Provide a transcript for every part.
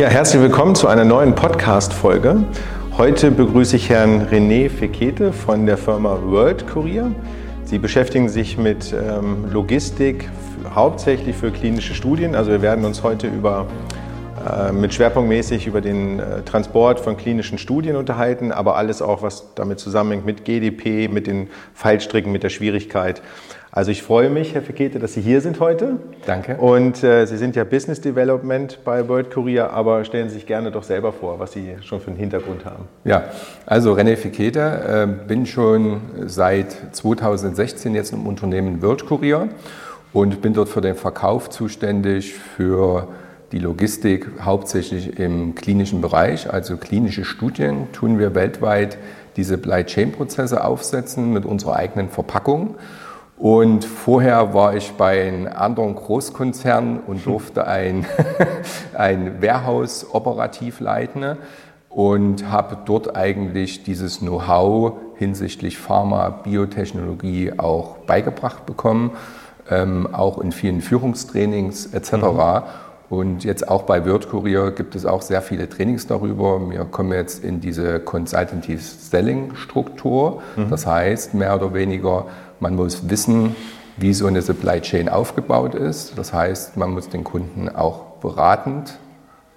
Ja, herzlich willkommen zu einer neuen Podcast-Folge. Heute begrüße ich Herrn René Fekete von der Firma World Courier. Sie beschäftigen sich mit ähm, Logistik hauptsächlich für klinische Studien. Also wir werden uns heute über mit schwerpunktmäßig über den äh, Transport von klinischen Studien unterhalten, aber alles auch, was damit zusammenhängt mit GDP, mit den Fallstricken, mit der Schwierigkeit. Also ich freue mich, Herr Fekete, dass Sie hier sind heute. Danke. Und äh, Sie sind ja Business Development bei World Courier, aber stellen Sie sich gerne doch selber vor, was Sie schon für einen Hintergrund haben. Ja, also René Fekete, äh, bin schon seit 2016 jetzt im Unternehmen World Courier und bin dort für den Verkauf zuständig, für die Logistik hauptsächlich im klinischen Bereich, also klinische Studien tun wir weltweit diese Supply Chain Prozesse aufsetzen mit unserer eigenen Verpackung. Und vorher war ich bei einem anderen Großkonzern und durfte ein, ein Warehouse operativ leiten und habe dort eigentlich dieses Know-how hinsichtlich Pharma, Biotechnologie auch beigebracht bekommen, ähm, auch in vielen Führungstrainings etc. Mhm. Und jetzt auch bei Word Courier gibt es auch sehr viele Trainings darüber. Wir kommen jetzt in diese Consultative Selling Struktur. Mhm. Das heißt, mehr oder weniger man muss wissen, wie so eine Supply Chain aufgebaut ist. Das heißt, man muss den Kunden auch beratend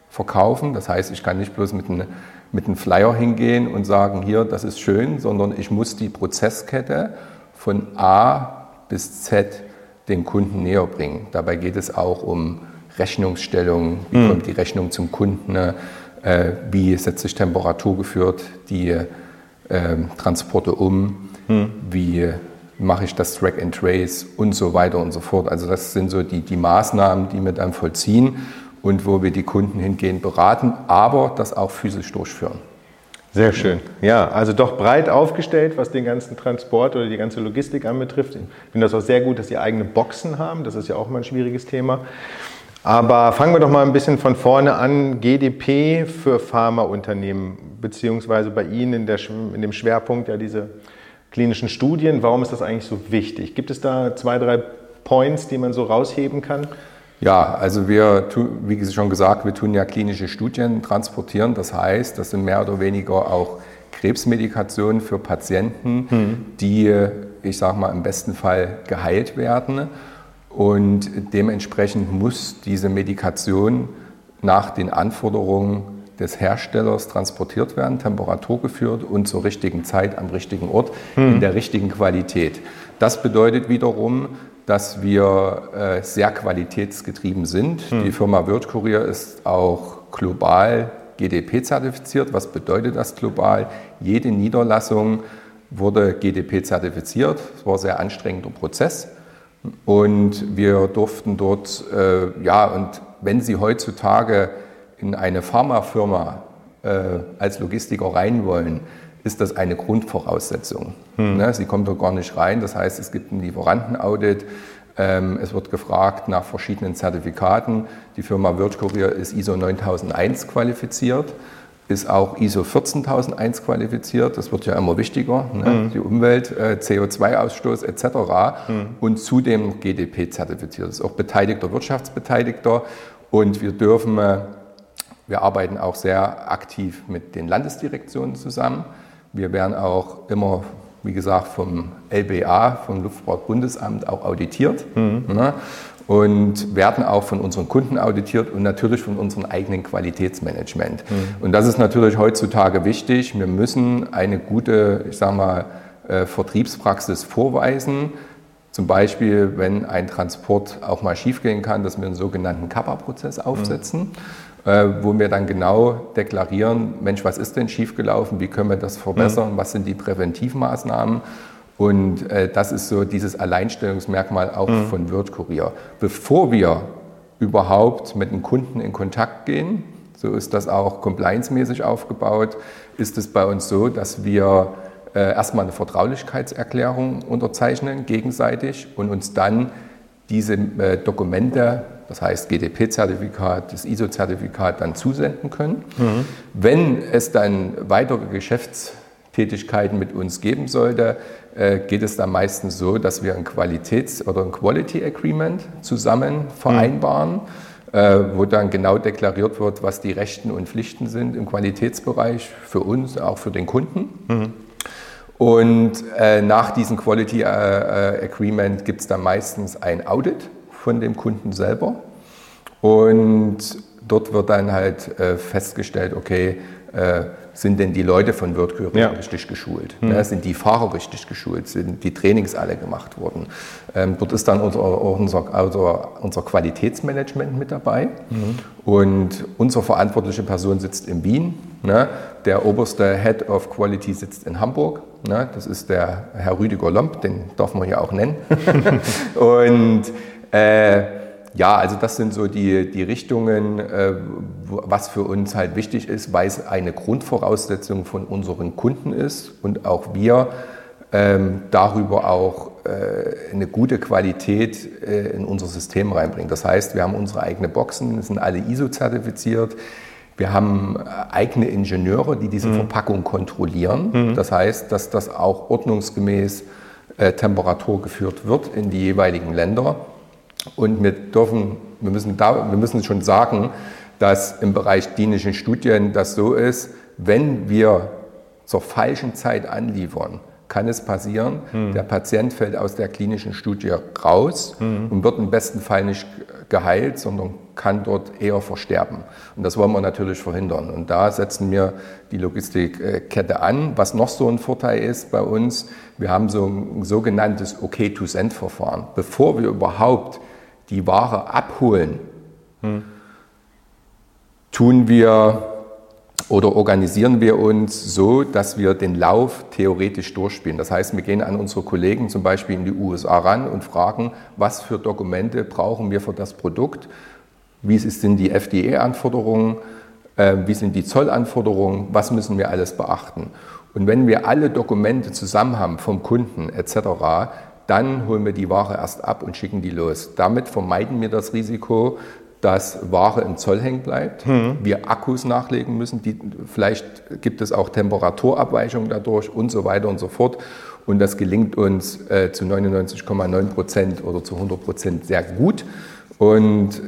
verkaufen. Das heißt, ich kann nicht bloß mit einem, mit einem Flyer hingehen und sagen, hier, das ist schön, sondern ich muss die Prozesskette von A bis Z den Kunden näher bringen. Dabei geht es auch um Rechnungsstellung, wie mhm. kommt die Rechnung zum Kunden, äh, wie setzt sich Temperatur geführt die äh, Transporte um, mhm. wie mache ich das Track and Trace und so weiter und so fort. Also das sind so die, die Maßnahmen, die wir dann vollziehen und wo wir die Kunden hingehen beraten, aber das auch physisch durchführen. Sehr schön. Ja, also doch breit aufgestellt, was den ganzen Transport oder die ganze Logistik anbetrifft. Ich finde das auch sehr gut, dass Sie eigene Boxen haben. Das ist ja auch mal ein schwieriges Thema. Aber fangen wir doch mal ein bisschen von vorne an. GDP für Pharmaunternehmen, beziehungsweise bei Ihnen in, der, in dem Schwerpunkt ja diese klinischen Studien. Warum ist das eigentlich so wichtig? Gibt es da zwei, drei Points, die man so rausheben kann? Ja, also wir, wie schon gesagt, wir tun ja klinische Studien transportieren. Das heißt, das sind mehr oder weniger auch Krebsmedikationen für Patienten, hm. die, ich sage mal, im besten Fall geheilt werden. Und dementsprechend muss diese Medikation nach den Anforderungen des Herstellers transportiert werden, temperaturgeführt und zur richtigen Zeit am richtigen Ort hm. in der richtigen Qualität. Das bedeutet wiederum, dass wir äh, sehr qualitätsgetrieben sind. Hm. Die Firma WordCourier ist auch global GDP-zertifiziert. Was bedeutet das global? Jede Niederlassung wurde GDP-zertifiziert. Es war ein sehr anstrengender Prozess. Und wir durften dort, äh, ja, und wenn Sie heutzutage in eine Pharmafirma äh, als Logistiker rein wollen, ist das eine Grundvoraussetzung. Hm. Ne? Sie kommen dort gar nicht rein. Das heißt, es gibt ein Lieferantenaudit. Ähm, es wird gefragt nach verschiedenen Zertifikaten. Die Firma WordCourier ist ISO 9001 qualifiziert, ist auch ISO 14001 qualifiziert. Das wird ja immer wichtiger. Ne? Hm. Die Umwelt, äh, CO2-Ausstoß etc. Hm. Und zudem GDP zertifiziert. Das ist auch beteiligter Wirtschaftsbeteiligter. Und wir dürfen äh, wir arbeiten auch sehr aktiv mit den Landesdirektionen zusammen. Wir werden auch immer, wie gesagt, vom LBA, vom Luftfahrtbundesamt auch auditiert. Mhm. Ne? Und werden auch von unseren Kunden auditiert und natürlich von unserem eigenen Qualitätsmanagement. Mhm. Und das ist natürlich heutzutage wichtig. Wir müssen eine gute, ich sage mal, äh, Vertriebspraxis vorweisen. Zum Beispiel, wenn ein Transport auch mal schiefgehen kann, dass wir einen sogenannten Kappa-Prozess aufsetzen. Mhm. Äh, wo wir dann genau deklarieren, Mensch, was ist denn schiefgelaufen, wie können wir das verbessern, mhm. was sind die Präventivmaßnahmen. Und äh, das ist so dieses Alleinstellungsmerkmal auch mhm. von WordCourier. Bevor wir überhaupt mit dem Kunden in Kontakt gehen, so ist das auch compliance-mäßig aufgebaut, ist es bei uns so, dass wir äh, erstmal eine Vertraulichkeitserklärung unterzeichnen gegenseitig und uns dann diese äh, Dokumente das heißt GDP-Zertifikat, das ISO-Zertifikat dann zusenden können. Mhm. Wenn es dann weitere Geschäftstätigkeiten mit uns geben sollte, geht es dann meistens so, dass wir ein Qualitäts- oder ein Quality Agreement zusammen vereinbaren. Mhm. äh, wo dann genau deklariert wird, was die Rechten und Pflichten sind im Qualitätsbereich für uns, auch für den Kunden. Mhm. Und äh, nach diesem Quality äh, äh Agreement gibt es dann meistens ein Audit von dem Kunden selber. Und dort wird dann halt äh, festgestellt, okay, äh, sind denn die Leute von WordCury ja. richtig geschult? Mhm. Ne? Sind die Fahrer richtig geschult? Sind die Trainings alle gemacht worden? Ähm, dort ist dann unser, unser, also unser Qualitätsmanagement mit dabei. Mhm. Und unsere verantwortliche Person sitzt in Wien. Ne? Der oberste Head of Quality sitzt in Hamburg. Ne? Das ist der Herr Rüdiger Lomp, den darf man ja auch nennen. Und äh, ja, also das sind so die, die Richtungen, äh, was für uns halt wichtig ist, weil es eine Grundvoraussetzung von unseren Kunden ist und auch wir ähm, darüber auch äh, eine gute Qualität äh, in unser System reinbringen. Das heißt, wir haben unsere eigenen Boxen, sind alle ISO-zertifiziert. Wir haben eigene Ingenieure, die diese mhm. Verpackung kontrollieren. Mhm. Das heißt, dass das auch ordnungsgemäß äh, Temperatur geführt wird in die jeweiligen Länder. Und wir dürfen, wir müssen, da, wir müssen schon sagen, dass im Bereich klinischen Studien das so ist, wenn wir zur falschen Zeit anliefern, kann es passieren, hm. der Patient fällt aus der klinischen Studie raus hm. und wird im besten Fall nicht geheilt, sondern kann dort eher versterben. Und das wollen wir natürlich verhindern. Und da setzen wir die Logistikkette an. Was noch so ein Vorteil ist bei uns, wir haben so ein sogenanntes OK-to-Send-Verfahren. Bevor wir überhaupt die Ware abholen, hm. tun wir oder organisieren wir uns so, dass wir den Lauf theoretisch durchspielen. Das heißt, wir gehen an unsere Kollegen zum Beispiel in die USA ran und fragen, was für Dokumente brauchen wir für das Produkt, wie sind die FDA-Anforderungen, äh, wie sind die Zollanforderungen, was müssen wir alles beachten. Und wenn wir alle Dokumente zusammen haben vom Kunden etc., dann holen wir die Ware erst ab und schicken die los. Damit vermeiden wir das Risiko, dass Ware im Zoll hängen bleibt, mhm. wir Akkus nachlegen müssen, die, vielleicht gibt es auch Temperaturabweichungen dadurch und so weiter und so fort. Und das gelingt uns äh, zu 99,9 Prozent oder zu 100 Prozent sehr gut. Und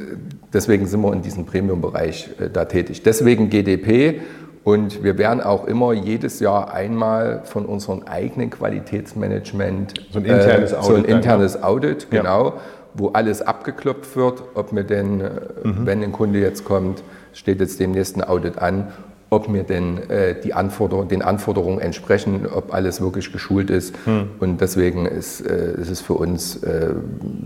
deswegen sind wir in diesem Premium-Bereich äh, da tätig. Deswegen GDP und wir werden auch immer jedes Jahr einmal von unserem eigenen Qualitätsmanagement so ein internes Audit, so ein internes Audit genau, ja. wo alles abgeklopft wird, ob mir denn, äh, mhm. wenn ein Kunde jetzt kommt, steht jetzt dem nächsten Audit an, ob mir denn äh, die Anforder den Anforderungen entsprechen, ob alles wirklich geschult ist. Mhm. Und deswegen ist, äh, ist es für uns äh,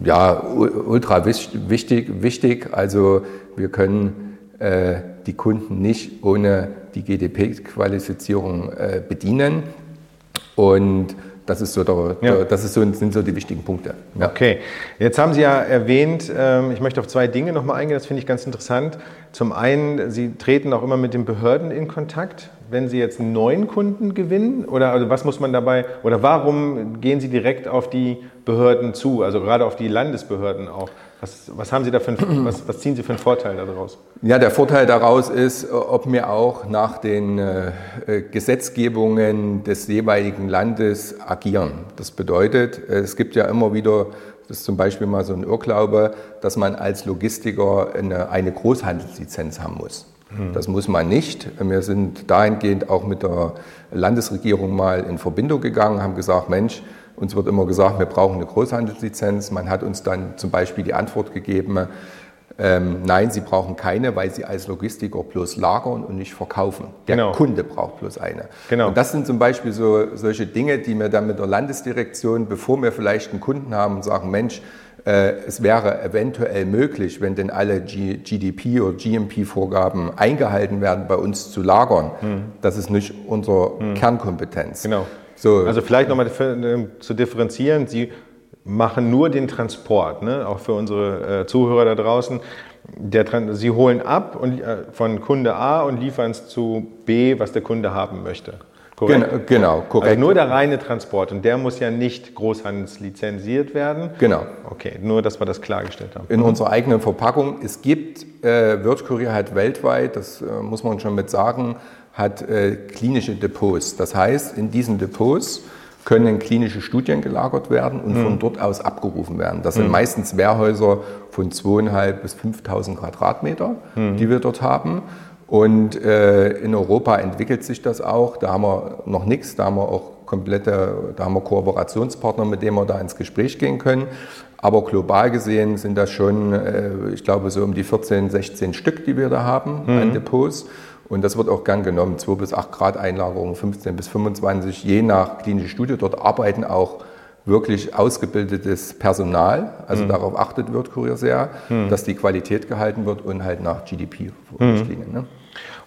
ja, ultra wichtig, wichtig. Also wir können äh, die Kunden nicht ohne die GDP-Qualifizierung äh, bedienen. Und das, ist so der, ja. das ist so, sind so die wichtigen Punkte. Ja. Okay, jetzt haben Sie ja erwähnt, ähm, ich möchte auf zwei Dinge nochmal eingehen, das finde ich ganz interessant. Zum einen, Sie treten auch immer mit den Behörden in Kontakt, wenn Sie jetzt einen neuen Kunden gewinnen? Oder also was muss man dabei, oder warum gehen Sie direkt auf die Behörden zu, also gerade auf die Landesbehörden auch? Was, was, haben Sie da für ein, was, was, ziehen Sie für einen Vorteil daraus? Ja, der Vorteil daraus ist, ob wir auch nach den äh, Gesetzgebungen des jeweiligen Landes agieren. Das bedeutet, es gibt ja immer wieder, das ist zum Beispiel mal so ein Irrglaube, dass man als Logistiker eine, eine Großhandelslizenz haben muss. Hm. Das muss man nicht. Wir sind dahingehend auch mit der Landesregierung mal in Verbindung gegangen, haben gesagt, Mensch, uns wird immer gesagt, wir brauchen eine Großhandelslizenz. Man hat uns dann zum Beispiel die Antwort gegeben, ähm, nein, Sie brauchen keine, weil Sie als Logistiker bloß lagern und nicht verkaufen. Der genau. Kunde braucht bloß eine. Genau. Und das sind zum Beispiel so, solche Dinge, die wir dann mit der Landesdirektion, bevor wir vielleicht einen Kunden haben und sagen, Mensch, äh, es wäre eventuell möglich, wenn denn alle G GDP oder GMP-Vorgaben eingehalten werden, bei uns zu lagern. Hm. Das ist nicht unsere hm. Kernkompetenz. Genau. So. Also vielleicht nochmal zu differenzieren, Sie machen nur den Transport, ne? auch für unsere äh, Zuhörer da draußen. Der, Sie holen ab und, äh, von Kunde A und liefern es zu B, was der Kunde haben möchte. Korrekt? Genau, genau, korrekt. Also nur der reine Transport und der muss ja nicht großhandelslizenziert werden. Genau. Okay, nur, dass wir das klargestellt haben. In unserer eigenen Verpackung. Es gibt äh, Wirtskurier halt weltweit, das äh, muss man schon mit sagen, hat äh, klinische Depots. Das heißt, in diesen Depots können in klinische Studien gelagert werden und mhm. von dort aus abgerufen werden. Das sind mhm. meistens Wehrhäuser von 2.500 bis 5.000 Quadratmeter, mhm. die wir dort haben. Und äh, in Europa entwickelt sich das auch. Da haben wir noch nichts, da haben wir auch komplette, da haben wir Kooperationspartner, mit denen wir da ins Gespräch gehen können. Aber global gesehen sind das schon, äh, ich glaube, so um die 14, 16 Stück, die wir da haben mhm. an Depots. Und das wird auch gern genommen. 2 bis 8 Grad Einlagerung, 15 bis 25, je nach klinische Studie. Dort arbeiten auch wirklich ausgebildetes Personal. Also mhm. darauf achtet wird Kurier sehr, mhm. dass die Qualität gehalten wird und halt nach GDP-Richtlinien. Ne?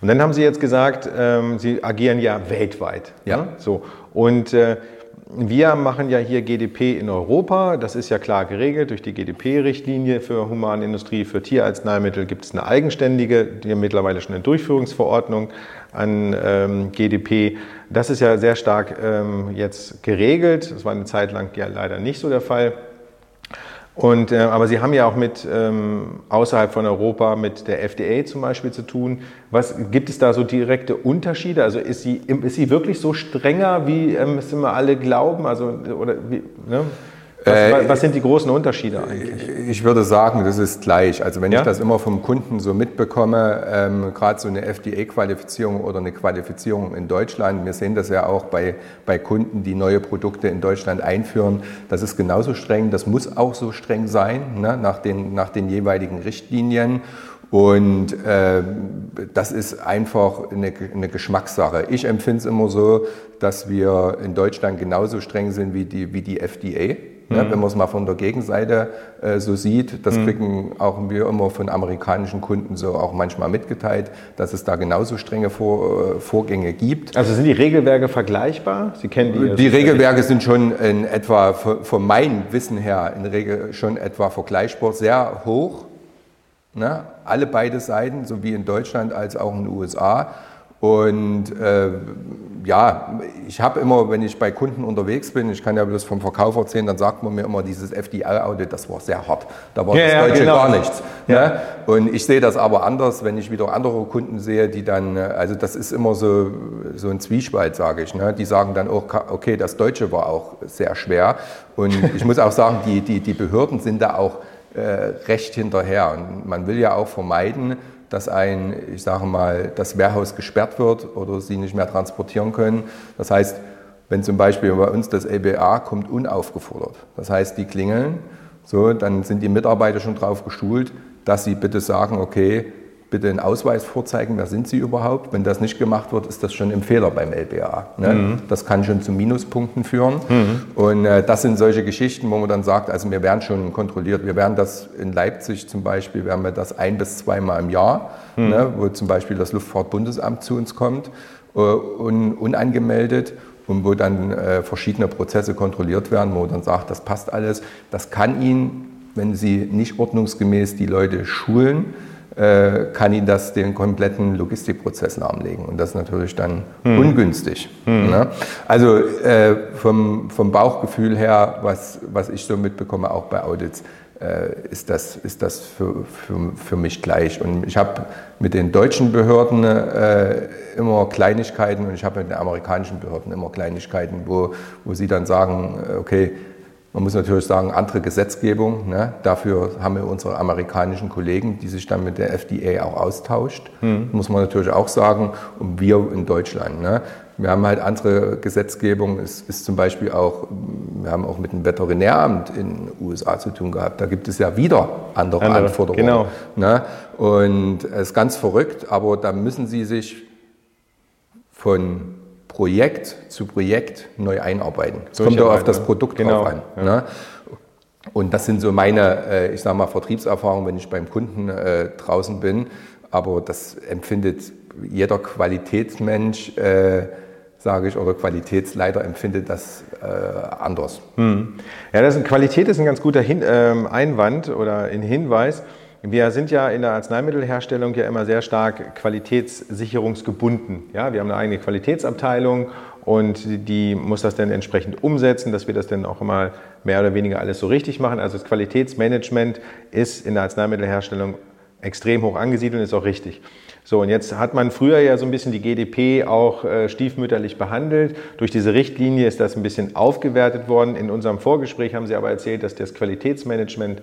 Und dann haben Sie jetzt gesagt, ähm, Sie agieren ja weltweit. Ja. Ne? So. Und äh, wir machen ja hier GDP in Europa. Das ist ja klar geregelt durch die GDP-Richtlinie für Humanindustrie. Für Tierarzneimittel gibt es eine eigenständige, die mittlerweile schon eine Durchführungsverordnung an ähm, GDP. Das ist ja sehr stark ähm, jetzt geregelt. Das war eine Zeit lang ja leider nicht so der Fall. Und, äh, aber Sie haben ja auch mit ähm, außerhalb von Europa mit der FDA zum Beispiel zu tun. Was gibt es da so direkte Unterschiede? Also ist sie, ist sie wirklich so strenger, wie ähm, es immer alle glauben? Also oder wie, ne? Was, äh, was, sind die großen Unterschiede eigentlich? Ich würde sagen, das ist gleich. Also wenn ja? ich das immer vom Kunden so mitbekomme, ähm, gerade so eine FDA-Qualifizierung oder eine Qualifizierung in Deutschland, wir sehen das ja auch bei, bei Kunden, die neue Produkte in Deutschland einführen, das ist genauso streng, das muss auch so streng sein, ne, nach, den, nach den jeweiligen Richtlinien. Und äh, das ist einfach eine, eine Geschmackssache. Ich empfinde es immer so, dass wir in Deutschland genauso streng sind wie die, wie die FDA. Ja, wenn man es mal von der Gegenseite äh, so sieht, das mhm. kriegen auch wir immer von amerikanischen Kunden so auch manchmal mitgeteilt, dass es da genauso strenge Vor, äh, Vorgänge gibt. Also sind die Regelwerke vergleichbar? Sie kennen die? Die Regelwerke sind schon in etwa, von meinem Wissen her, in der Regel schon etwa vergleichbar, sehr hoch. Ne? Alle beide Seiten, sowie in Deutschland als auch in den USA. Und äh, ja, ich habe immer, wenn ich bei Kunden unterwegs bin, ich kann ja bloß vom Verkauf erzählen, dann sagt man mir immer, dieses FDI-Audit, das war sehr hart. Da war ja, das Deutsche genau. gar nichts. Ja. Ne? Und ich sehe das aber anders, wenn ich wieder andere Kunden sehe, die dann, also das ist immer so, so ein Zwiespalt, sage ich. Ne? Die sagen dann auch, okay, das Deutsche war auch sehr schwer. Und ich muss auch sagen, die, die, die Behörden sind da auch äh, recht hinterher. Und man will ja auch vermeiden, dass ein, ich sage mal, das Wehrhaus gesperrt wird oder sie nicht mehr transportieren können. Das heißt, wenn zum Beispiel bei uns das LBA kommt unaufgefordert, das heißt, die klingeln, so, dann sind die Mitarbeiter schon darauf geschult, dass sie bitte sagen, okay, bitte einen Ausweis vorzeigen, wer sind Sie überhaupt. Wenn das nicht gemacht wird, ist das schon ein Fehler beim LBA. Ne? Mhm. Das kann schon zu Minuspunkten führen. Mhm. Und äh, das sind solche Geschichten, wo man dann sagt, also wir werden schon kontrolliert. Wir werden das in Leipzig zum Beispiel, werden wir das ein bis zweimal im Jahr, mhm. ne, wo zum Beispiel das Luftfahrtbundesamt zu uns kommt, äh, un, unangemeldet und wo dann äh, verschiedene Prozesse kontrolliert werden, wo man dann sagt, das passt alles. Das kann Ihnen, wenn Sie nicht ordnungsgemäß die Leute schulen, kann Ihnen das den kompletten Logistikprozess lahmlegen. Und das ist natürlich dann hm. ungünstig. Hm. Ne? Also äh, vom, vom Bauchgefühl her, was, was ich so mitbekomme, auch bei Audits, äh, ist das, ist das für, für, für mich gleich. Und ich habe mit den deutschen Behörden äh, immer Kleinigkeiten und ich habe mit den amerikanischen Behörden immer Kleinigkeiten, wo, wo sie dann sagen, äh, okay, man muss natürlich sagen, andere Gesetzgebung. Ne? Dafür haben wir unsere amerikanischen Kollegen, die sich dann mit der FDA auch austauscht. Mhm. Muss man natürlich auch sagen. Und wir in Deutschland. Ne? Wir haben halt andere Gesetzgebung. Es ist zum Beispiel auch, wir haben auch mit dem Veterinäramt in den USA zu tun gehabt. Da gibt es ja wieder andere, andere Anforderungen. Genau. Ne? Und es ist ganz verrückt, aber da müssen Sie sich von Projekt zu Projekt neu einarbeiten. Es kommt auch auf das Produkt genau. drauf an. Ja. Ne? Und das sind so meine, äh, ich sage mal, Vertriebserfahrungen, wenn ich beim Kunden äh, draußen bin. Aber das empfindet jeder Qualitätsmensch, äh, sage ich, oder Qualitätsleiter empfindet das äh, anders. Hm. Ja, das ist, Qualität ist ein ganz guter Hin ähm, Einwand oder ein Hinweis. Wir sind ja in der Arzneimittelherstellung ja immer sehr stark qualitätssicherungsgebunden. Ja, wir haben eine eigene Qualitätsabteilung und die muss das dann entsprechend umsetzen, dass wir das dann auch immer mehr oder weniger alles so richtig machen. Also das Qualitätsmanagement ist in der Arzneimittelherstellung extrem hoch angesiedelt und ist auch richtig. So, und jetzt hat man früher ja so ein bisschen die GDP auch äh, stiefmütterlich behandelt. Durch diese Richtlinie ist das ein bisschen aufgewertet worden. In unserem Vorgespräch haben Sie aber erzählt, dass das Qualitätsmanagement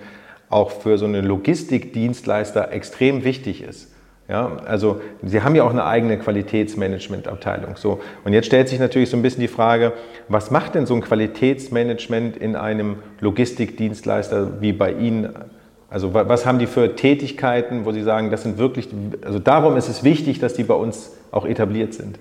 auch für so einen Logistikdienstleister extrem wichtig ist. Ja, also Sie haben ja auch eine eigene Qualitätsmanagementabteilung. So, und jetzt stellt sich natürlich so ein bisschen die Frage, was macht denn so ein Qualitätsmanagement in einem Logistikdienstleister wie bei Ihnen? Also was haben die für Tätigkeiten, wo Sie sagen, das sind wirklich, also darum ist es wichtig, dass die bei uns auch etabliert sind?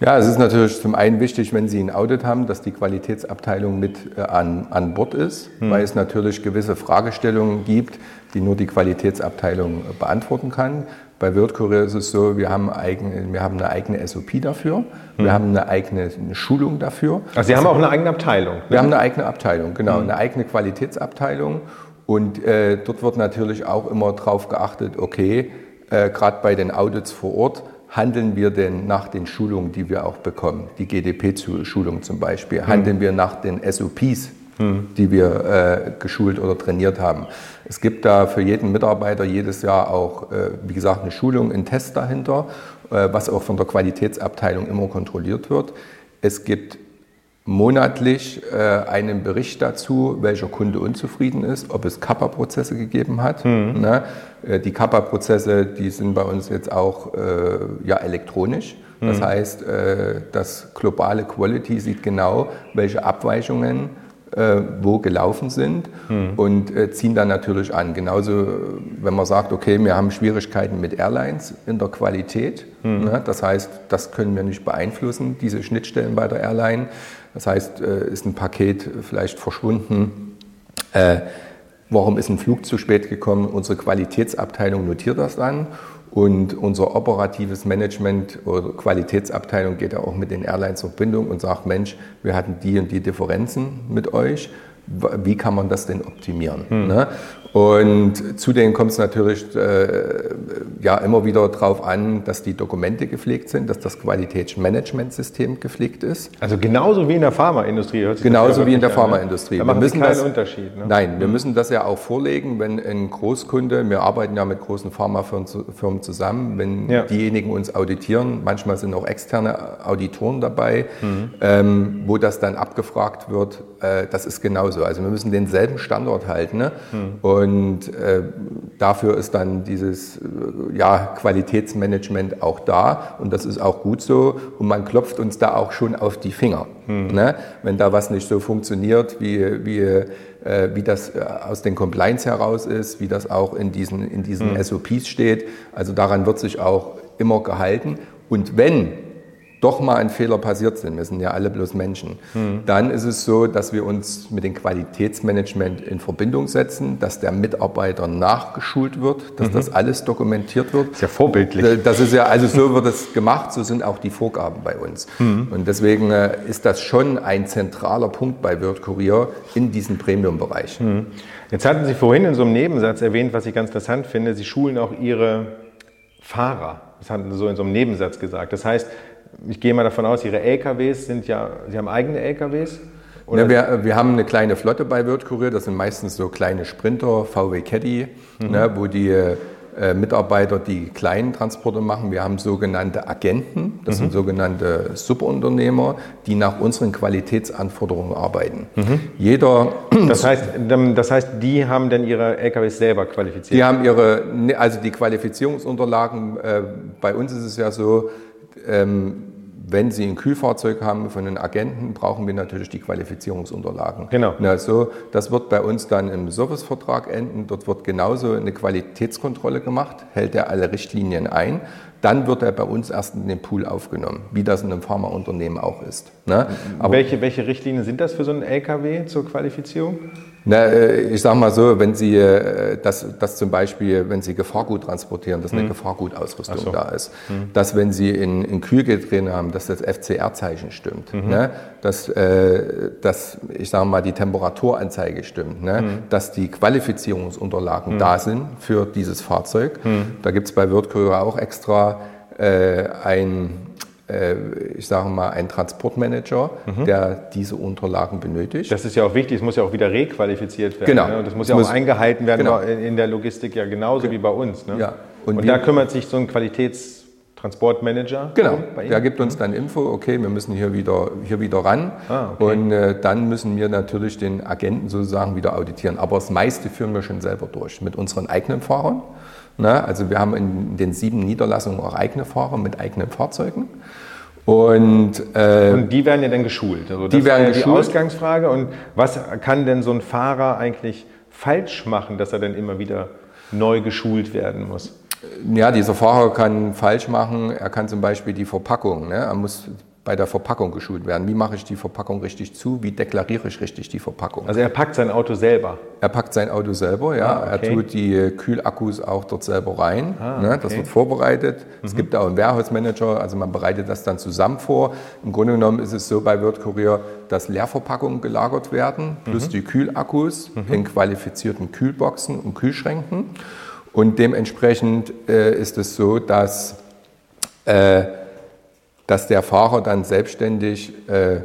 Ja, es ist natürlich zum einen wichtig, wenn Sie ein Audit haben, dass die Qualitätsabteilung mit äh, an, an Bord ist, hm. weil es natürlich gewisse Fragestellungen gibt, die nur die Qualitätsabteilung beantworten kann. Bei WordCourier ist es so, wir haben, eigene, wir haben eine eigene SOP dafür, wir hm. haben eine eigene Schulung dafür. Also Sie haben auch eine eigene Abteilung? Wir haben eine eigene Abteilung, genau, hm. eine eigene Qualitätsabteilung. Und äh, dort wird natürlich auch immer darauf geachtet, okay, äh, gerade bei den Audits vor Ort, handeln wir denn nach den Schulungen, die wir auch bekommen, die GDP-Schulung zum Beispiel, hm. handeln wir nach den SOPs, hm. die wir äh, geschult oder trainiert haben. Es gibt da für jeden Mitarbeiter jedes Jahr auch, äh, wie gesagt, eine Schulung, einen Test dahinter, äh, was auch von der Qualitätsabteilung immer kontrolliert wird. Es gibt monatlich äh, einen Bericht dazu, welcher Kunde unzufrieden ist, ob es Kappa-Prozesse gegeben hat. Mhm. Ne? Die Kappa-Prozesse, die sind bei uns jetzt auch ja, elektronisch. Das mhm. heißt, das globale Quality sieht genau, welche Abweichungen äh, wo gelaufen sind hm. und äh, ziehen dann natürlich an. Genauso, wenn man sagt, okay, wir haben Schwierigkeiten mit Airlines in der Qualität. Hm. Ne? Das heißt, das können wir nicht beeinflussen, diese Schnittstellen bei der Airline. Das heißt, äh, ist ein Paket vielleicht verschwunden. Äh, warum ist ein Flug zu spät gekommen? Unsere Qualitätsabteilung notiert das dann und unser operatives Management oder Qualitätsabteilung geht ja auch mit den Airlines in Verbindung und sagt, Mensch, wir hatten die und die Differenzen mit euch. Wie kann man das denn optimieren? Hm. Ne? Und zudem kommt es natürlich äh, ja immer wieder darauf an, dass die Dokumente gepflegt sind, dass das Qualitätsmanagementsystem gepflegt ist. Also genauso wie in der Pharmaindustrie. Hört sich genauso wie in der ne? Pharmaindustrie. Da machen wir müssen keinen das, Unterschied. Ne? Nein, wir mhm. müssen das ja auch vorlegen, wenn ein Großkunde, wir arbeiten ja mit großen Pharmafirmen zusammen, wenn ja. diejenigen uns auditieren, manchmal sind auch externe Auditoren dabei, mhm. ähm, wo das dann abgefragt wird, äh, das ist genauso. Also wir müssen denselben Standort halten. Ne? Mhm. Und äh, dafür ist dann dieses äh, ja, Qualitätsmanagement auch da und das ist auch gut so und man klopft uns da auch schon auf die Finger. Hm. Ne? Wenn da was nicht so funktioniert, wie, wie, äh, wie das äh, aus den Compliance heraus ist, wie das auch in diesen, in diesen hm. SOPs steht. Also daran wird sich auch immer gehalten. Und wenn doch mal ein Fehler passiert sind, wir sind ja alle bloß Menschen, mhm. dann ist es so, dass wir uns mit dem Qualitätsmanagement in Verbindung setzen, dass der Mitarbeiter nachgeschult wird, dass mhm. das alles dokumentiert wird. Das ist ja vorbildlich. Äh, das ist ja, also so wird es gemacht, so sind auch die Vorgaben bei uns. Mhm. Und deswegen äh, ist das schon ein zentraler Punkt bei Wirt Kurier in diesem Premium-Bereich. Mhm. Jetzt hatten Sie vorhin in so einem Nebensatz erwähnt, was ich ganz interessant finde, Sie schulen auch Ihre Fahrer. Das hatten Sie so in so einem Nebensatz gesagt. Das heißt, ich gehe mal davon aus, Ihre LKWs sind ja, Sie haben eigene LKWs? Ja, wir, wir, haben eine kleine Flotte bei Wirtkurier, das sind meistens so kleine Sprinter, VW Caddy, mhm. ne, wo die äh, Mitarbeiter die kleinen Transporte machen. Wir haben sogenannte Agenten, das mhm. sind sogenannte Subunternehmer, die nach unseren Qualitätsanforderungen arbeiten. Mhm. Jeder. Das heißt, das heißt, die haben dann ihre LKWs selber qualifiziert? Die haben ihre, ne, also die Qualifizierungsunterlagen, äh, bei uns ist es ja so, ähm, wenn Sie ein Kühlfahrzeug haben von den Agenten, brauchen wir natürlich die Qualifizierungsunterlagen. Genau. Na, so, das wird bei uns dann im Servicevertrag enden. Dort wird genauso eine Qualitätskontrolle gemacht, hält er alle Richtlinien ein. Dann wird er bei uns erst in den Pool aufgenommen, wie das in einem Pharmaunternehmen auch ist. Ne? Aber welche, welche Richtlinien sind das für so einen LKW zur Qualifizierung? Na, äh, ich sage mal so, wenn Sie äh, das, das zum Beispiel, wenn Sie Gefahrgut transportieren, dass eine mhm. Gefahrgutausrüstung so. da ist, mhm. dass wenn Sie in, in Kühlgel drin haben, dass das FCR-Zeichen stimmt, mhm. ne? dass, äh, dass ich sage mal die Temperaturanzeige stimmt, ne? Mhm. dass die Qualifizierungsunterlagen mhm. da sind für dieses Fahrzeug. Mhm. Da gibt es bei Wirtcourier auch extra äh, ein ich sage mal, ein Transportmanager, mhm. der diese Unterlagen benötigt. Das ist ja auch wichtig, es muss ja auch wieder requalifiziert werden. Genau. Ne? Und das muss ja das auch muss, eingehalten werden genau. in der Logistik ja genauso genau. wie bei uns. Ne? Ja. Und, Und da kümmert sich so ein Qualitäts- Transportmanager? Genau, der gibt uns dann Info, okay, wir müssen hier wieder, hier wieder ran ah, okay. und äh, dann müssen wir natürlich den Agenten sozusagen wieder auditieren. Aber das meiste führen wir schon selber durch mit unseren eigenen Fahrern. Na, also wir haben in den sieben Niederlassungen auch eigene Fahrer mit eigenen Fahrzeugen. Und, äh, und die werden ja dann geschult. Also das die werden ja die Ausgangsfrage. Und was kann denn so ein Fahrer eigentlich falsch machen, dass er dann immer wieder neu geschult werden muss? Ja, dieser Fahrer kann falsch machen. Er kann zum Beispiel die Verpackung, ne? er muss bei der Verpackung geschult werden. Wie mache ich die Verpackung richtig zu? Wie deklariere ich richtig die Verpackung? Also er packt sein Auto selber? Er packt sein Auto selber, ja. Ah, okay. Er tut die Kühlakkus auch dort selber rein. Ah, ne? Das wird vorbereitet. Mhm. Es gibt auch einen Warehouse Manager, also man bereitet das dann zusammen vor. Im Grunde genommen ist es so bei World Courier, dass Leerverpackungen gelagert werden, plus mhm. die Kühlakkus mhm. in qualifizierten Kühlboxen und Kühlschränken. Und dementsprechend äh, ist es so, dass, äh, dass der Fahrer dann selbstständig äh,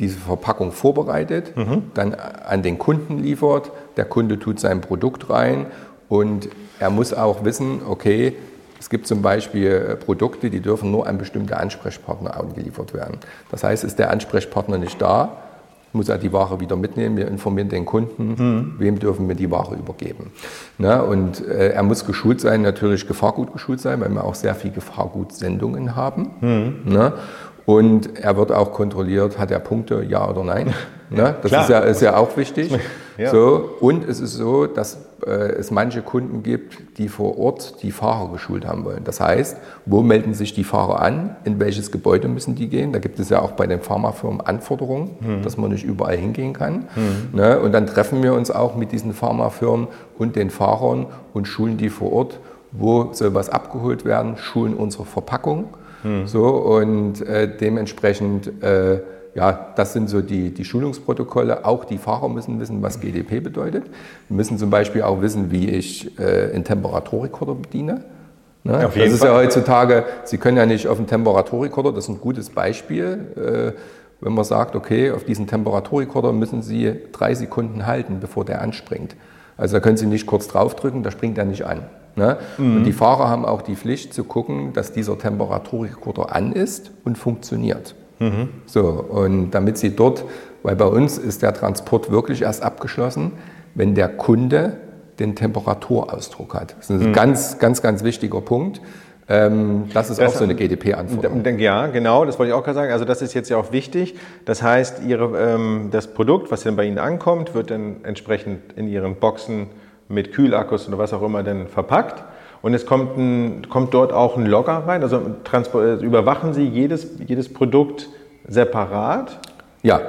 diese Verpackung vorbereitet, mhm. dann an den Kunden liefert, der Kunde tut sein Produkt rein und er muss auch wissen, okay, es gibt zum Beispiel äh, Produkte, die dürfen nur an bestimmte Ansprechpartner angeliefert werden. Das heißt, ist der Ansprechpartner nicht da, muss er die Ware wieder mitnehmen. Wir informieren den Kunden, mhm. wem dürfen wir die Ware übergeben. Ne? Und äh, er muss geschult sein, natürlich Gefahrgut geschult sein, weil wir auch sehr viel Gefahrgutsendungen haben. Mhm. Ne? Und er wird auch kontrolliert, hat er Punkte, ja oder nein. Ne? Das ist ja, ist ja, auch wichtig. Ja. So, und es ist so, dass äh, es manche Kunden gibt, die vor Ort die Fahrer geschult haben wollen. Das heißt, wo melden sich die Fahrer an? In welches Gebäude müssen die gehen? Da gibt es ja auch bei den Pharmafirmen Anforderungen, mhm. dass man nicht überall hingehen kann. Mhm. Ne? Und dann treffen wir uns auch mit diesen Pharmafirmen und den Fahrern und schulen die vor Ort. Wo soll was abgeholt werden? Schulen unsere Verpackung hm. So, und äh, dementsprechend, äh, ja, das sind so die, die Schulungsprotokolle. Auch die Fahrer müssen wissen, was GDP bedeutet. Wir müssen zum Beispiel auch wissen, wie ich äh, einen Temperaturrekorder bediene. Ne? das ist Fall. ja heutzutage, Sie können ja nicht auf einen Temperaturrekorder, das ist ein gutes Beispiel, äh, wenn man sagt, okay, auf diesen Temperaturrekorder müssen Sie drei Sekunden halten, bevor der anspringt. Also da können Sie nicht kurz draufdrücken, da springt er nicht an. Ne? Mhm. Und die Fahrer haben auch die Pflicht zu gucken, dass dieser Temperaturrekorder an ist und funktioniert. Mhm. So, und damit sie dort, weil bei uns ist der Transport wirklich erst abgeschlossen, wenn der Kunde den Temperaturausdruck hat. Das ist ein mhm. ganz, ganz, ganz wichtiger Punkt. Ähm, das ist das, auch so eine GDP-Anforderung. Ja, genau, das wollte ich auch gerade sagen. Also das ist jetzt ja auch wichtig. Das heißt, Ihre, ähm, das Produkt, was dann bei Ihnen ankommt, wird dann entsprechend in Ihren Boxen mit Kühlakkus oder was auch immer denn verpackt. Und es kommt, ein, kommt dort auch ein Logger rein. Also überwachen Sie jedes, jedes Produkt separat? Ja,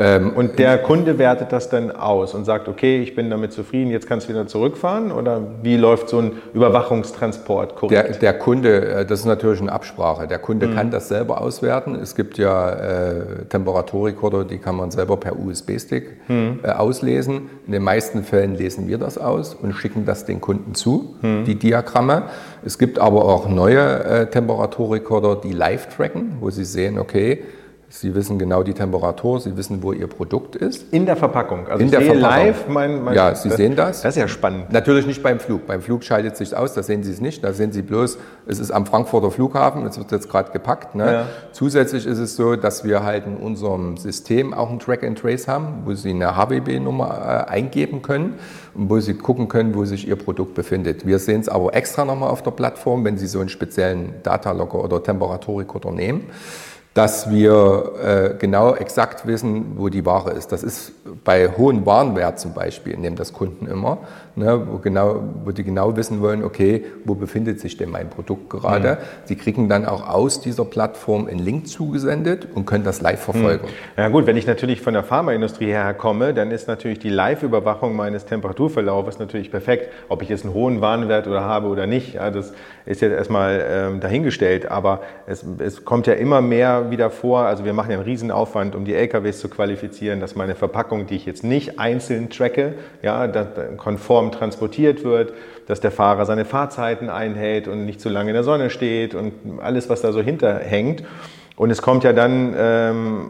ähm, und der Kunde wertet das dann aus und sagt, okay, ich bin damit zufrieden, jetzt kannst du wieder zurückfahren? Oder wie läuft so ein Überwachungstransport korrekt? Der, der Kunde, äh, das ist natürlich eine Absprache. Der Kunde mhm. kann das selber auswerten. Es gibt ja äh, Temperaturrekorder, die kann man selber per USB-Stick mhm. äh, auslesen. In den meisten Fällen lesen wir das aus und schicken das den Kunden zu, mhm. die Diagramme. Es gibt aber auch neue äh, Temperaturrekorder, die live tracken, wo sie sehen, okay, Sie wissen genau die Temperatur, Sie wissen, wo Ihr Produkt ist. In der Verpackung. Also in der Verpackung. live mein, mein Ja, Sie das, sehen das. Das ist ja spannend. Natürlich nicht beim Flug. Beim Flug schaltet sich aus, da sehen Sie es nicht. Da sehen Sie bloß, es ist am Frankfurter Flughafen, es wird jetzt gerade gepackt. Ne? Ja. Zusätzlich ist es so, dass wir halt in unserem System auch ein Track and Trace haben, wo Sie eine HWB-Nummer äh, eingeben können und wo Sie gucken können, wo sich Ihr Produkt befindet. Wir sehen es aber extra nochmal auf der Plattform, wenn Sie so einen speziellen Datalogger oder Temperaturrekorder nehmen dass wir äh, genau exakt wissen, wo die Ware ist. Das ist bei hohen Warenwert zum Beispiel, nehmen das Kunden immer, ne, wo, genau, wo die genau wissen wollen, okay, wo befindet sich denn mein Produkt gerade. Mhm. Sie kriegen dann auch aus dieser Plattform einen Link zugesendet und können das live verfolgen. Mhm. Ja gut, wenn ich natürlich von der Pharmaindustrie her komme, dann ist natürlich die Live-Überwachung meines Temperaturverlaufes natürlich perfekt. Ob ich jetzt einen hohen Warenwert oder habe oder nicht, ja, das ist jetzt erstmal ähm, dahingestellt. Aber es, es kommt ja immer mehr wieder vor, also wir machen ja einen Riesenaufwand, um die LKWs zu qualifizieren, dass meine Verpackung, die ich jetzt nicht einzeln tracke, ja, konform transportiert wird, dass der Fahrer seine Fahrzeiten einhält und nicht zu lange in der Sonne steht und alles, was da so hinterhängt. Und es kommt ja dann, ähm,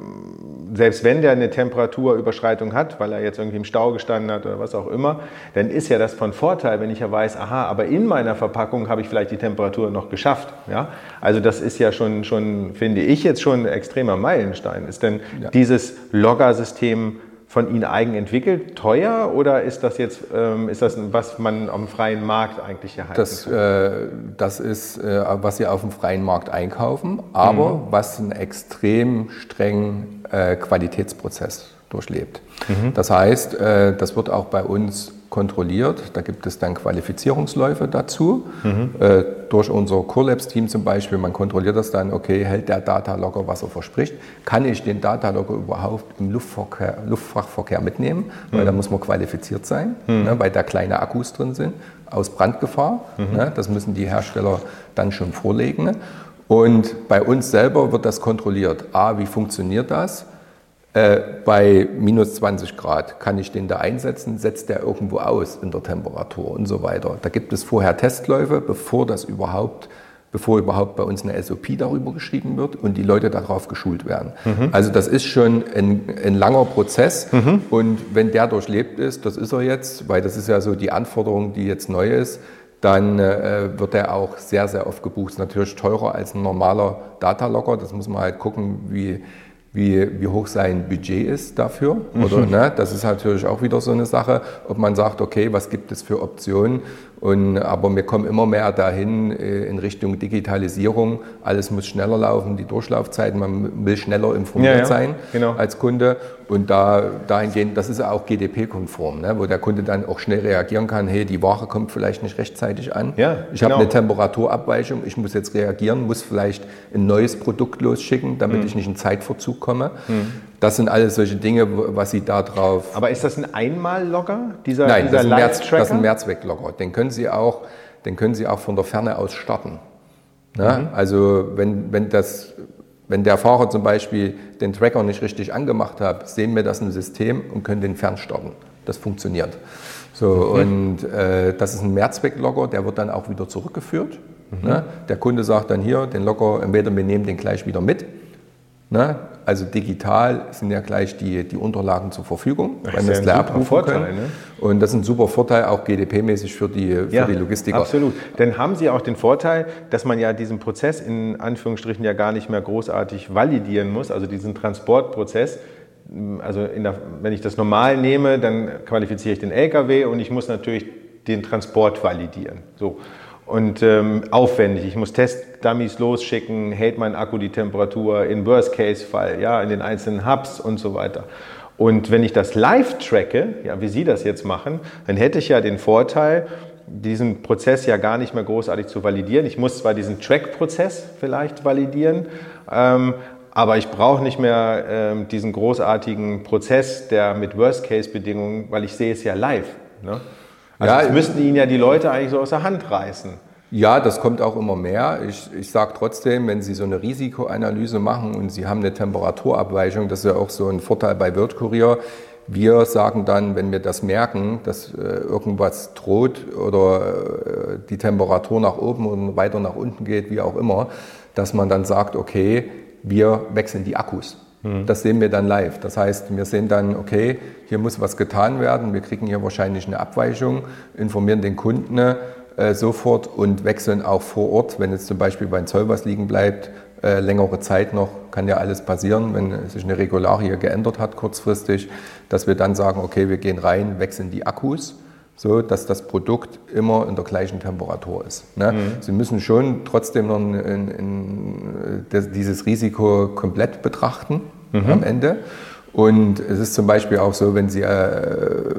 selbst wenn der eine Temperaturüberschreitung hat, weil er jetzt irgendwie im Stau gestanden hat oder was auch immer, dann ist ja das von Vorteil, wenn ich ja weiß, aha, aber in meiner Verpackung habe ich vielleicht die Temperatur noch geschafft. Ja? Also das ist ja schon, schon, finde ich jetzt schon ein extremer Meilenstein. Ist denn ja. dieses Logger-System von Ihnen eigen entwickelt, teuer oder ist das jetzt ähm, ist das was man am freien Markt eigentlich erhalten das? Äh, das ist, äh, was Sie auf dem freien Markt einkaufen, aber mhm. was einen extrem strengen äh, Qualitätsprozess durchlebt. Mhm. Das heißt, äh, das wird auch bei uns kontrolliert. Da gibt es dann Qualifizierungsläufe dazu. Mhm. Äh, durch unser CoreLabs-Team zum Beispiel, man kontrolliert das dann, okay, hält der Datalogger, was er verspricht? Kann ich den Datalogger überhaupt im Luftverkehr, Luftfrachtverkehr mitnehmen? Weil da mhm. muss man qualifiziert sein, mhm. ne, weil da kleine Akkus drin sind aus Brandgefahr. Mhm. Ne, das müssen die Hersteller dann schon vorlegen. Und bei uns selber wird das kontrolliert. A, wie funktioniert das? Äh, bei minus 20 Grad kann ich den da einsetzen, setzt der irgendwo aus in der Temperatur und so weiter. Da gibt es vorher Testläufe, bevor das überhaupt, bevor überhaupt bei uns eine SOP darüber geschrieben wird und die Leute darauf geschult werden. Mhm. Also das ist schon ein, ein langer Prozess mhm. und wenn der durchlebt ist, das ist er jetzt, weil das ist ja so die Anforderung, die jetzt neu ist, dann äh, wird er auch sehr, sehr oft gebucht. Natürlich teurer als ein normaler Datalogger. Das muss man halt gucken, wie, wie, wie hoch sein Budget ist dafür. Oder, mhm. ne, das ist natürlich auch wieder so eine Sache, ob man sagt, okay, was gibt es für Optionen und, aber wir kommen immer mehr dahin äh, in Richtung Digitalisierung. Alles muss schneller laufen, die Durchlaufzeiten, man will schneller informiert ja, ja, sein genau. als Kunde. Und da, dahingehend, das ist ja auch GDP-konform, ne, wo der Kunde dann auch schnell reagieren kann, hey, die Ware kommt vielleicht nicht rechtzeitig an. Ja, ich genau. habe eine Temperaturabweichung, ich muss jetzt reagieren, muss vielleicht ein neues Produkt losschicken, damit mhm. ich nicht in Zeitverzug komme. Mhm. Das sind alles solche Dinge, was Sie da drauf. Aber ist das ein Einmal-Logger? Dieser, Nein, dieser das, ist März, das ist ein Mehrzweck-Logger. Den können Sie auch, den können Sie auch von der Ferne aus starten. Ne? Mhm. Also wenn, wenn, das, wenn der Fahrer zum Beispiel den Tracker nicht richtig angemacht hat, sehen wir das im System und können den fernstarten. Das funktioniert. So, mhm. Und äh, das ist ein Mehrzweck-Logger, der wird dann auch wieder zurückgeführt. Mhm. Ne? Der Kunde sagt dann hier, den Logger, entweder wir nehmen den gleich wieder mit Ne? Also digital sind ja gleich die, die Unterlagen zur Verfügung, das wenn wir es Vorteil, Ne? Und das ist ein super Vorteil, auch GDP-mäßig für die, für ja, die Logistiker. Absolut. Denn haben Sie auch den Vorteil, dass man ja diesen Prozess in Anführungsstrichen ja gar nicht mehr großartig validieren muss, also diesen Transportprozess. Also der, wenn ich das normal nehme, dann qualifiziere ich den LKW und ich muss natürlich den Transport validieren. So und ähm, aufwendig. Ich muss Testdummies losschicken, hält mein Akku die Temperatur in Worst-Case-Fall, ja, in den einzelnen Hubs und so weiter. Und wenn ich das live tracke, ja, wie Sie das jetzt machen, dann hätte ich ja den Vorteil, diesen Prozess ja gar nicht mehr großartig zu validieren. Ich muss zwar diesen Track-Prozess vielleicht validieren, ähm, aber ich brauche nicht mehr ähm, diesen großartigen Prozess der mit Worst-Case-Bedingungen, weil ich sehe es ja live. Ne? Also ja, das müssten Ihnen ja die Leute eigentlich so aus der Hand reißen. Ja, das kommt auch immer mehr. Ich, ich sage trotzdem, wenn Sie so eine Risikoanalyse machen und Sie haben eine Temperaturabweichung, das ist ja auch so ein Vorteil bei WorldCourier. Wir sagen dann, wenn wir das merken, dass äh, irgendwas droht oder äh, die Temperatur nach oben und weiter nach unten geht, wie auch immer, dass man dann sagt, okay, wir wechseln die Akkus. Mhm. Das sehen wir dann live. Das heißt, wir sehen dann, okay, hier muss was getan werden, wir kriegen hier wahrscheinlich eine Abweichung, informieren den Kunden äh, sofort und wechseln auch vor Ort, wenn jetzt zum Beispiel beim Zoll was liegen bleibt, äh, längere Zeit noch, kann ja alles passieren, wenn sich eine Regularie geändert hat kurzfristig, dass wir dann sagen, okay, wir gehen rein, wechseln die Akkus so dass das Produkt immer in der gleichen Temperatur ist. Ne? Mhm. Sie müssen schon trotzdem noch in, in, in, dieses Risiko komplett betrachten mhm. am Ende. Und es ist zum Beispiel auch so, wenn Sie, äh,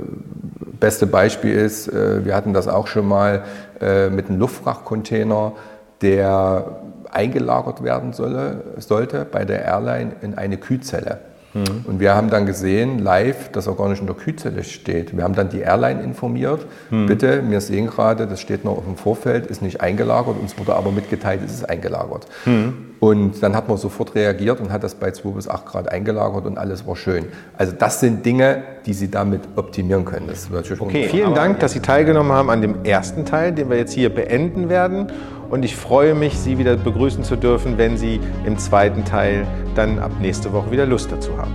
beste Beispiel ist, äh, wir hatten das auch schon mal äh, mit einem Luftfrachtcontainer, der eingelagert werden solle, sollte bei der Airline in eine Kühlzelle. Mhm. Und wir haben dann gesehen, live, dass er gar nicht in der Kühlzelle steht. Wir haben dann die Airline informiert. Mhm. Bitte, wir sehen gerade, das steht noch auf dem Vorfeld, ist nicht eingelagert. Uns wurde aber mitgeteilt, es ist eingelagert. Mhm. Und dann hat man sofort reagiert und hat das bei 2 bis 8 Grad eingelagert und alles war schön. Also das sind Dinge, die Sie damit optimieren können. Das okay, vielen Dank, dass Sie teilgenommen haben an dem ersten Teil, den wir jetzt hier beenden werden. Und ich freue mich, Sie wieder begrüßen zu dürfen, wenn Sie im zweiten Teil dann ab nächste Woche wieder Lust dazu haben.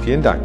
Vielen Dank.